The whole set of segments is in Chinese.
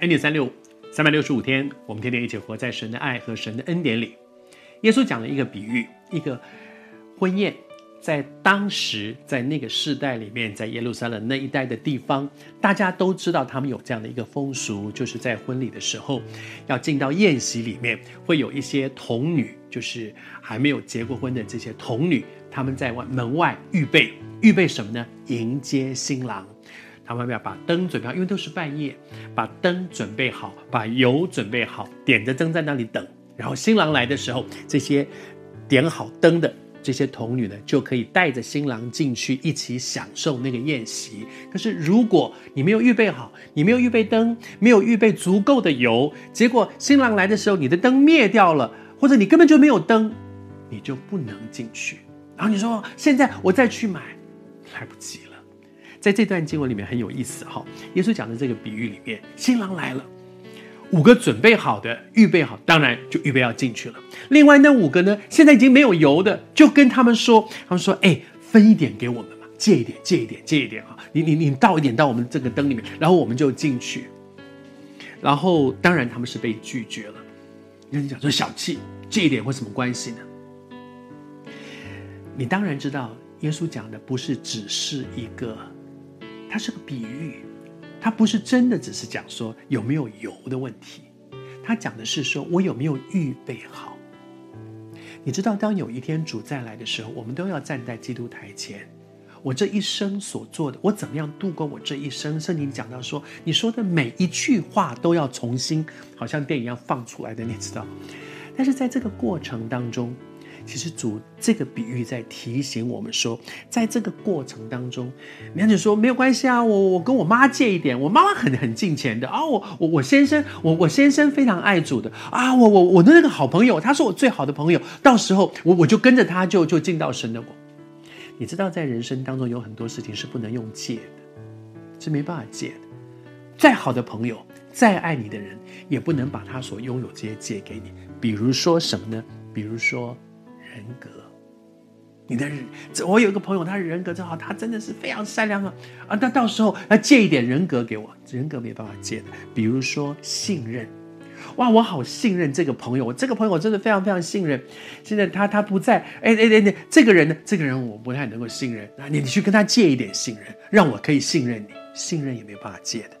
恩典三六，三百六十五天，我们天天一起活在神的爱和神的恩典里。耶稣讲了一个比喻，一个婚宴，在当时在那个世代里面，在耶路撒冷那一带的地方，大家都知道他们有这样的一个风俗，就是在婚礼的时候，要进到宴席里面，会有一些童女，就是还没有结过婚的这些童女，他们在外门外预备，预备什么呢？迎接新郎。他们要把灯准备好，因为都是半夜，把灯准备好，把油准备好，点着灯在那里等。然后新郎来的时候，这些点好灯的这些童女呢，就可以带着新郎进去一起享受那个宴席。可是如果你没有预备好，你没有预备灯，没有预备足够的油，结果新郎来的时候，你的灯灭掉了，或者你根本就没有灯，你就不能进去。然后你说现在我再去买，来不及了。在这段经文里面很有意思哈，耶稣讲的这个比喻里面，新郎来了，五个准备好的预备好，当然就预备要进去了。另外那五个呢，现在已经没有油的，就跟他们说，他们说，哎，分一点给我们嘛，借一点，借一点，借一点哈，你你你倒一点到我们这个灯里面，然后我们就进去。然后当然他们是被拒绝了。那你讲说小气，借一点会什么关系呢？你当然知道，耶稣讲的不是只是一个。它是个比喻，它不是真的，只是讲说有没有油的问题。他讲的是说我有没有预备好。你知道，当有一天主再来的时候，我们都要站在基督台前。我这一生所做的，我怎么样度过我这一生？圣经讲到说，你说的每一句话都要重新，好像电影一样放出来的，你知道。但是在这个过程当中，其实主这个比喻在提醒我们说，在这个过程当中，娘姐说没有关系啊，我我跟我妈借一点，我妈妈很很敬虔的啊，我我我先生，我我先生非常爱主的啊，我我我的那个好朋友，他是我最好的朋友，到时候我我就跟着他就就进到神的国。你知道，在人生当中有很多事情是不能用借的，是没办法借的。再好的朋友，再爱你的人，也不能把他所拥有这些借给你。比如说什么呢？比如说。人格，你的人，我有一个朋友，他人格真好，他真的是非常善良啊啊！那到时候要借一点人格给我，人格没办法借的。比如说信任，哇，我好信任这个朋友，我这个朋友真的非常非常信任。现在他他不在，哎哎哎，这个人呢？这个人我不太能够信任。那你你去跟他借一点信任，让我可以信任你。信任也没办法借的。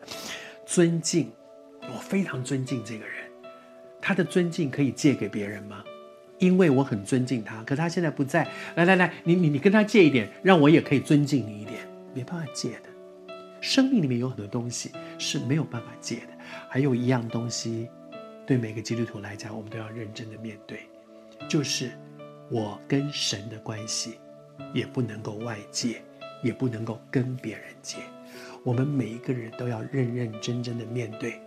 尊敬，我非常尊敬这个人，他的尊敬可以借给别人吗？因为我很尊敬他，可他现在不在。来来来，你你你跟他借一点，让我也可以尊敬你一点。没办法借的，生命里面有很多东西是没有办法借的。还有一样东西，对每个基督徒来讲，我们都要认真的面对，就是我跟神的关系，也不能够外借，也不能够跟别人借。我们每一个人都要认认真真的面对。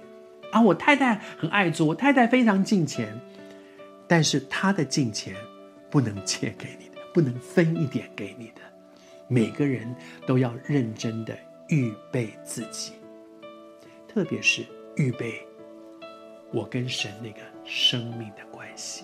啊，我太太很爱做，我太太非常敬虔。但是他的金钱不能借给你的，不能分一点给你的。每个人都要认真的预备自己，特别是预备我跟神那个生命的关系。